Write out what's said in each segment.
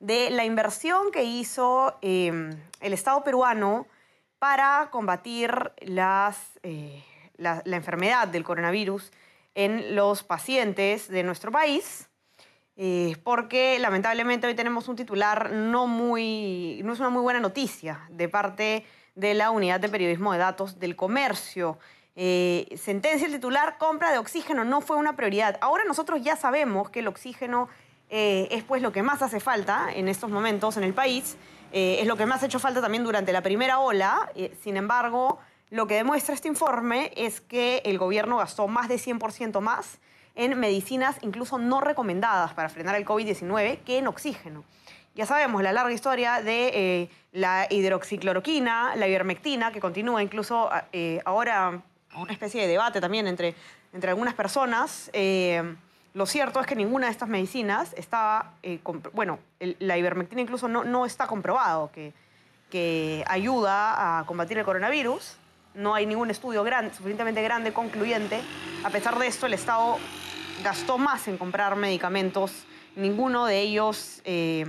de la inversión que hizo eh, el Estado peruano para combatir eh, la, la enfermedad del coronavirus en los pacientes de nuestro país. Eh, porque lamentablemente hoy tenemos un titular no muy, no es una muy buena noticia de parte de la Unidad de Periodismo de Datos del Comercio. Eh, sentencia el titular, compra de oxígeno no fue una prioridad. Ahora nosotros ya sabemos que el oxígeno eh, es pues lo que más hace falta en estos momentos en el país. Eh, es lo que más ha hecho falta también durante la primera ola. Eh, sin embargo, lo que demuestra este informe es que el gobierno gastó más de 100% más en medicinas incluso no recomendadas para frenar el COVID-19 que en oxígeno. Ya sabemos la larga historia de la hidroxicloroquina, la ivermectina, que continúa incluso eh, ahora una especie de debate también entre, entre algunas personas. Lo cierto es que ninguna de estas medicinas estaba, eh, bueno, la ivermectina incluso no, no está comprobado que, que ayuda a combatir el coronavirus. No hay ningún estudio suficientemente grande, concluyente. A pesar de esto, el Estado gastó más en comprar medicamentos, ninguno de ellos eh,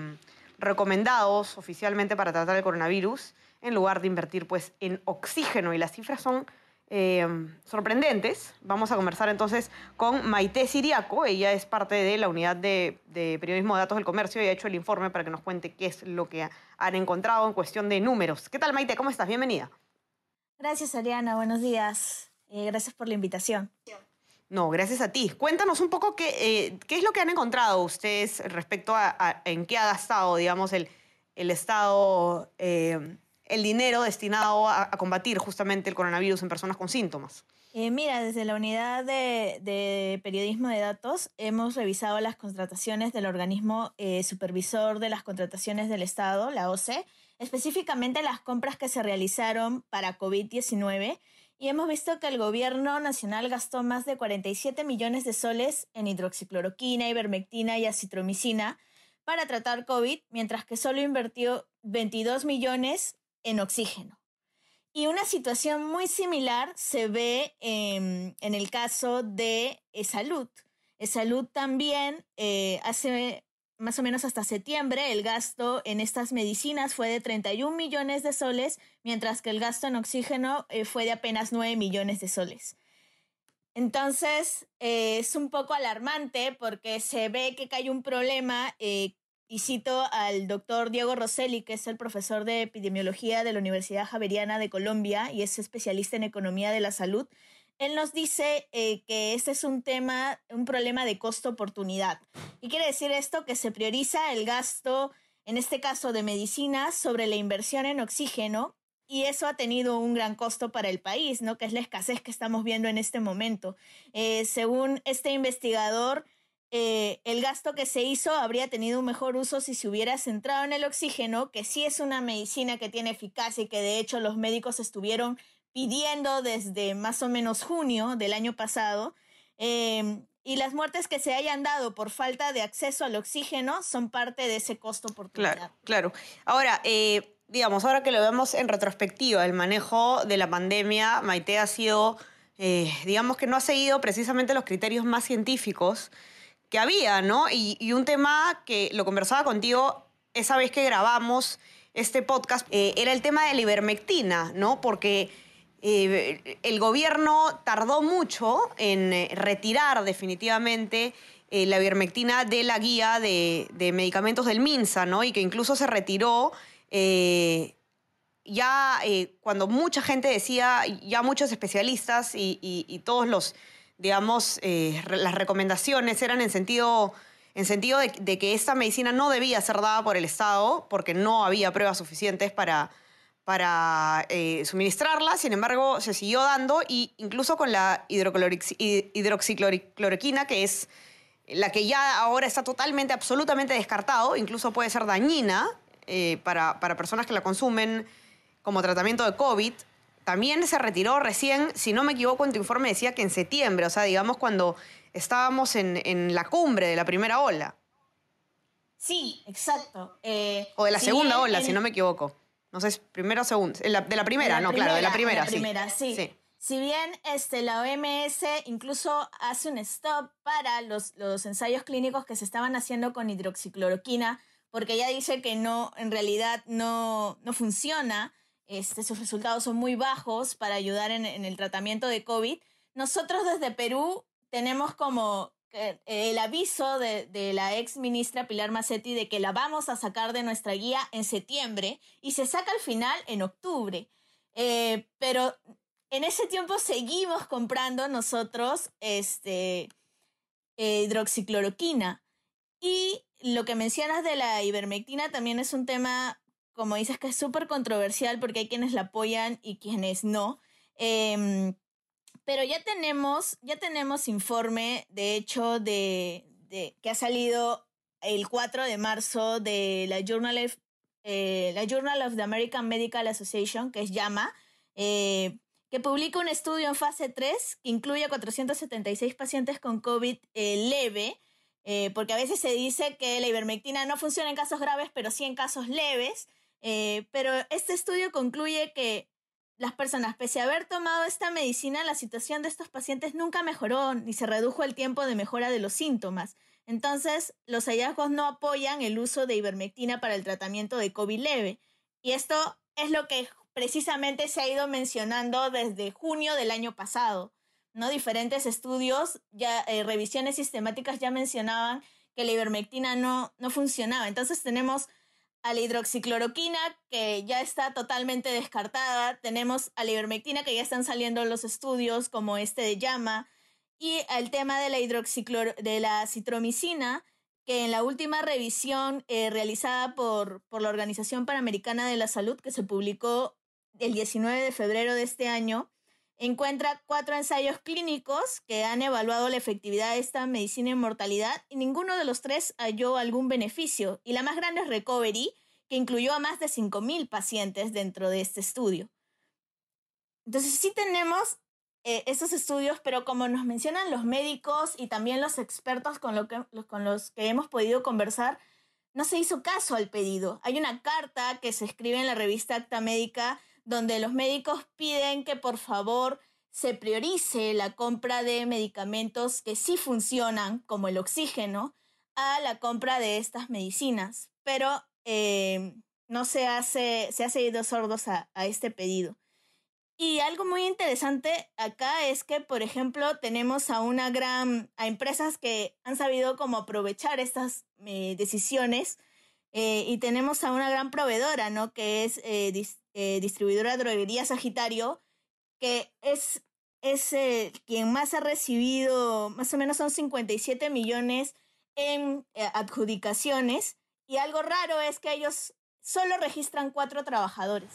recomendados oficialmente para tratar el coronavirus, en lugar de invertir pues, en oxígeno. Y las cifras son eh, sorprendentes. Vamos a conversar entonces con Maite Siriaco. Ella es parte de la unidad de, de periodismo de datos del comercio y ha hecho el informe para que nos cuente qué es lo que han encontrado en cuestión de números. ¿Qué tal, Maite? ¿Cómo estás? Bienvenida. Gracias, Ariana. Buenos días. Eh, gracias por la invitación. No, gracias a ti. Cuéntanos un poco qué, eh, qué es lo que han encontrado ustedes respecto a, a- en qué ha gastado, digamos, el, el Estado el dinero destinado a, combatir justamente el coronavirus en personas con síntomas. Eh, mira, desde la unidad de, de periodismo de datos hemos revisado las contrataciones del organismo eh, supervisor de las contrataciones del Estado, la OCE, específicamente las compras que se realizaron para COVID-19 y hemos visto que el gobierno nacional gastó más de 47 millones de soles en hidroxicloroquina, ivermectina y acitromicina para tratar COVID, mientras que solo invirtió 22 millones en oxígeno. Y una situación muy similar se ve em, en el caso de eh, salud. Eh, salud también eh, hace más o menos hasta septiembre el gasto en estas medicinas fue de 31 millones de soles, mientras que el gasto en oxígeno fue de apenas 9 millones de soles. Entonces, es un poco alarmante porque se ve que hay un problema eh, y cito al doctor Diego Rosselli, que es el profesor de epidemiología de la Universidad Javeriana de Colombia y es especialista en economía de la salud. Él nos dice eh, que este es un tema, un problema de costo-oportunidad. ¿Y quiere decir esto? Que se prioriza el gasto, en este caso de medicinas, sobre la inversión en oxígeno y eso ha tenido un gran costo para el país, ¿no? Que es la escasez que estamos viendo en este momento. Eh, según este investigador, eh, el gasto que se hizo habría tenido un mejor uso si se hubiera centrado en el oxígeno, que sí es una medicina que tiene eficacia y que de hecho los médicos estuvieron pidiendo desde más o menos junio del año pasado. Eh, y las muertes que se hayan dado por falta de acceso al oxígeno son parte de ese costo oportunidad. Claro, claro. Ahora, eh, digamos, ahora que lo vemos en retrospectiva, el manejo de la pandemia, Maite ha sido, eh, digamos que no ha seguido precisamente los criterios más científicos que había, ¿no? Y, un tema que lo conversaba contigo esa vez que grabamos este podcast, eh, era el tema de la ivermectina, ¿no? Porque eh, el gobierno tardó mucho en eh, retirar definitivamente la ivermectina de la guía de, medicamentos del MINSA, ¿no? Y que incluso se retiró ya cuando mucha gente decía, ya muchos especialistas y- y todos los, digamos, eh, las recomendaciones eran en sentido, en sentido de, que esta medicina no debía ser dada por el Estado porque no había pruebas suficientes para, para eh, suministrarla, sin embargo, se siguió dando y incluso con la hidroxicloroquina, que es la que ya ahora está totalmente, absolutamente descartado, incluso puede ser dañina eh, para, para personas que la consumen como tratamiento de COVID, también se retiró recién, si no me equivoco, en tu informe decía que en septiembre, o sea, digamos cuando estábamos en, en la cumbre de la primera ola. Sí, exacto. Eh, O de la si segunda bien ola, en- si no me equivoco. No sé, es primera o segunda. De la, primera, de la no, claro, de la primera, de la sí. primera, sí. Sí. Si bien este, la OMS incluso hace un stop para los, los ensayos clínicos que se estaban haciendo con hidroxicloroquina, porque ella dice que no, en realidad no, no funciona, este, sus resultados son muy bajos para ayudar en, el tratamiento de COVID. Nosotros desde Perú tenemos como eh, el aviso de, de la ex ministra Pilar Macetti de que la vamos a sacar de nuestra guía en septiembre y se saca al final en octubre. Eh, pero en ese tiempo seguimos comprando nosotros este, eh, hidroxicloroquina. Y lo que mencionas de la ivermectina también es un tema, como dices, que es súper controversial porque hay quienes la apoyan y quienes no. Em, pero ya tenemos, ya tenemos informe, de hecho, de, de- que ha salido el 4 de marzo de la Journal of, eh, la Journal of the American Medical Association, que es JAMA, eh, que publica un estudio en fase 3 que incluye a 476 pacientes con COVID eh, leve, eh, porque a veces se dice que la ivermectina no funciona en casos graves, pero sí en casos leves. Eh, pero este estudio concluye que las personas, pese a haber tomado esta medicina, la situación de estos pacientes nunca mejoró ni se redujo el tiempo de mejora de los síntomas. Entonces, los hallazgos no apoyan el uso de ivermectina para el tratamiento de COVID leve. Y esto es lo que precisamente se ha ido mencionando desde junio del año pasado. ¿no? Diferentes estudios, ya, eh, revisiones sistemáticas ya mencionaban que la ivermectina no, no funcionaba. Entonces tenemos a la hidroxicloroquina, que ya está totalmente descartada. Tenemos a la ivermectina, que ya están saliendo los estudios, como este de llama. Y el tema de la hidroxiclor de la citromicina, que en la última revisión eh, realizada por, por la Organización Panamericana de la Salud, que se publicó el 19 de febrero de este año, encuentra cuatro ensayos clínicos que han evaluado la efectividad de esta medicina en mortalidad y ninguno de los tres halló algún beneficio. Y la más grande es Recovery, que incluyó a más de 5.000 pacientes dentro de este estudio. Entonces sí tenemos eh, esos estudios, pero como nos mencionan los médicos y también los expertos con, lo que, los- con los que hemos podido conversar, no se hizo caso al pedido. Hay una carta que se escribe en la revista Acta Médica donde los médicos piden que por favor se priorice la compra de medicamentos que sí funcionan, como el oxígeno, a la compra de estas medicinas. Pero eh, no se hace, se ha seguido sordos a, este pedido. Y algo muy interesante acá es que, por ejemplo, tenemos a una gran, a empresas que han sabido cómo aprovechar estas eh, decisiones eh, y tenemos a una gran proveedora, ¿no? Que es eh, eh, distribuidora de droguería Sagitario, que es, es eh, quien más ha recibido, más o menos son 57 millones en eh, adjudicaciones. Y algo raro es que ellos solo registran cuatro trabajadores.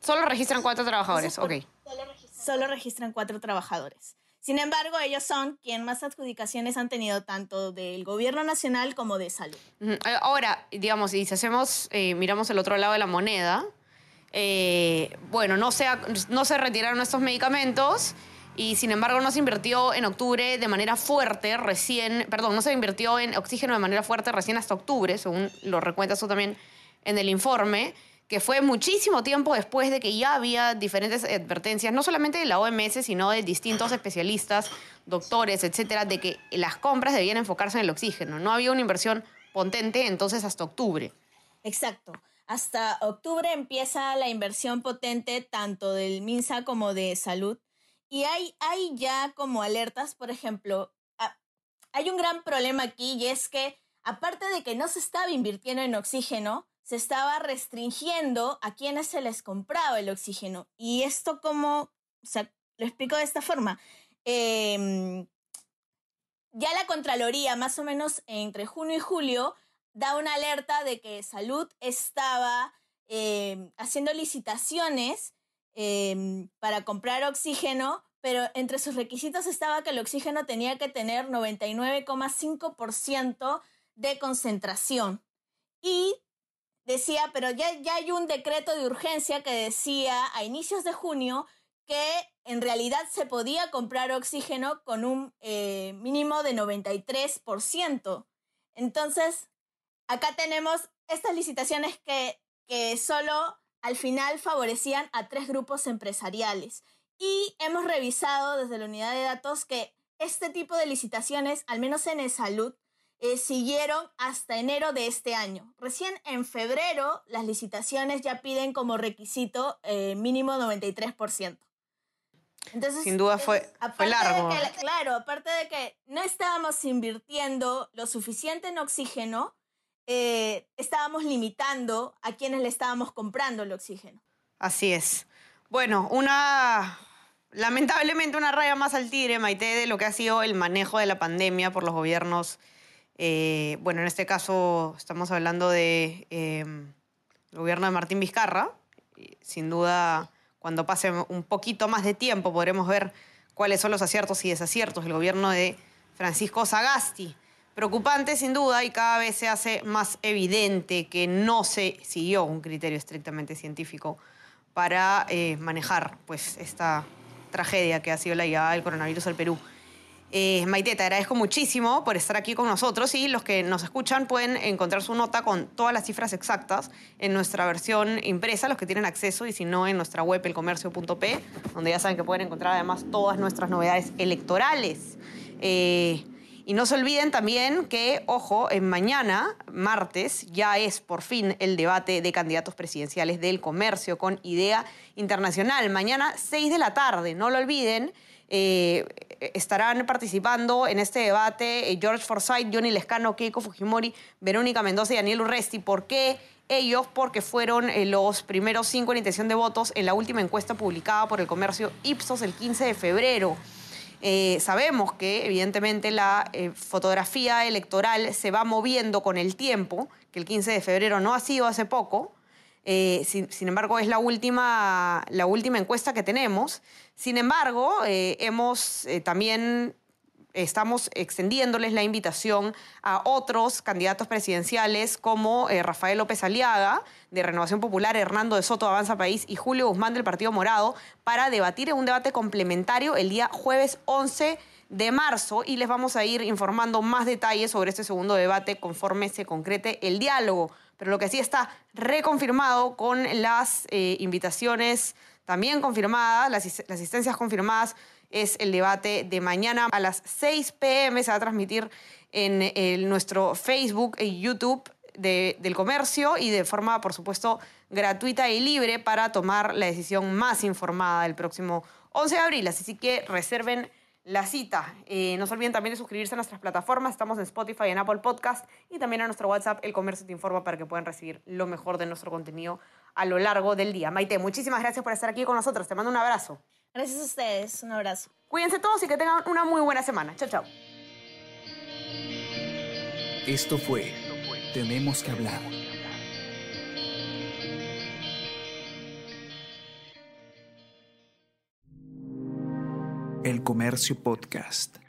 Solo registran cuatro trabajadores, Eso es ok. por- Solo registran cuatro trabajadores. Sin embargo, ellos son quien más adjudicaciones han tenido tanto del gobierno nacional como de salud. Ahora, digamos, y si hacemos, eh, miramos el otro lado de la moneda, eh, bueno, no se, retiraron estos medicamentos y sin embargo no se invirtió en octubre de manera fuerte recién, perdón, no se invirtió en oxígeno de manera fuerte recién hasta octubre, según lo recuentas tú también en el informe, que fue muchísimo tiempo después de que ya había diferentes advertencias, no solamente de la OMS, sino de distintos especialistas, doctores, etcétera, de que las compras debían enfocarse en el oxígeno. No había una inversión potente entonces hasta octubre. Exacto. Hasta octubre empieza la inversión potente tanto del MINSA como de salud. Y hay, hay ya como alertas, por ejemplo, a- hay un gran problema aquí y es que aparte de que no se estaba invirtiendo en oxígeno, se estaba restringiendo a quienes se les compraba el oxígeno. Y esto como, o sea, lo explico de esta forma. Em, ya la Contraloría, más o menos entre junio y julio, da una alerta de que Salud estaba eh, haciendo licitaciones eh, para comprar oxígeno, pero entre sus requisitos estaba que el oxígeno tenía que tener 99,5% de concentración. Y decía, pero ya, ya hay un decreto de urgencia que decía a inicios de junio que en realidad se podía comprar oxígeno con un eh, mínimo de 93%. Entonces, acá tenemos estas licitaciones que, que solo al final favorecían a tres grupos empresariales. Y hemos revisado desde la unidad de datos que este tipo de licitaciones, al menos en el salud, eh, siguieron hasta enero de este año. Recién en febrero las licitaciones ya piden como requisito eh, mínimo 93%. Entonces, Sin duda fue, fue largo. claro, aparte de que no estábamos invirtiendo lo suficiente en oxígeno, eh, estábamos limitando a quienes le estábamos comprando el oxígeno. Así es. Bueno, una lamentablemente una raya más al tigre, Maite, de lo que ha sido el manejo de la pandemia por los gobiernos. Eh, bueno, en este caso estamos hablando del de, em, gobierno de Martín Vizcarra. Sin duda, cuando pase un poquito más de tiempo podremos ver cuáles son los aciertos y desaciertos del gobierno de Francisco Sagasti. Preocupante sin duda y cada vez se hace más evidente que no se siguió un criterio estrictamente científico para eh, manejar pues, esta tragedia que ha sido la llegada del coronavirus al Perú. Eh, Maite, te agradezco muchísimo por estar aquí con nosotros y los que nos escuchan pueden encontrar su nota con todas las cifras exactas en nuestra versión impresa, los que tienen acceso, y si no, en nuestra web elcomercio.p, donde ya saben que pueden encontrar además todas nuestras novedades electorales. Eh, y no se olviden también que, ojo, en mañana, martes, ya es por fin el debate de candidatos presidenciales del comercio con Idea Internacional. Mañana, 6 de la tarde, no lo olviden. Eh, estarán participando en este debate eh, George Forsyth, Johnny Lescano, Keiko Fujimori, Verónica Mendoza y Daniel Urresti. ¿Por qué? Ellos porque fueron eh, los primeros cinco en intención de votos en la última encuesta publicada por el comercio Ipsos el 15 de febrero. Eh, sabemos que evidentemente la eh, fotografía electoral se va moviendo con el tiempo, que el 15 de febrero no ha sido hace poco, eh, sin, sin, embargo es la última, la última encuesta que tenemos. Sin embargo, hemos también estamos extendiéndoles la invitación a otros candidatos presidenciales como eh, Rafael López Aliaga, de Renovación Popular, Hernando de Soto, Avanza País y Julio Guzmán del Partido Morado, para debatir en un debate complementario el día jueves 11 de marzo y les vamos a ir informando más detalles sobre este segundo debate conforme se concrete el diálogo. Pero lo que sí está reconfirmado con las eh, invitaciones también confirmadas, las, asistencias confirmadas es el debate de mañana a las 6 pm. Se va a transmitir en, nuestro Facebook y YouTube del comercio y de forma, por supuesto, gratuita y libre para tomar la decisión más informada el próximo 11 de abril. Así que reserven la cita. Eh, no se olviden también de suscribirse a nuestras plataformas. Estamos en Spotify, en Apple Podcast y también a nuestro WhatsApp, El Comercio Te Informa, para que puedan recibir lo mejor de nuestro contenido a lo largo del día. Maite, muchísimas gracias por estar aquí con nosotros. Te mando un abrazo. Gracias a ustedes. Un abrazo. Cuídense todos y que tengan una muy buena semana. Chao, chao. Esto fue Tenemos que hablar. El Comercio Podcast.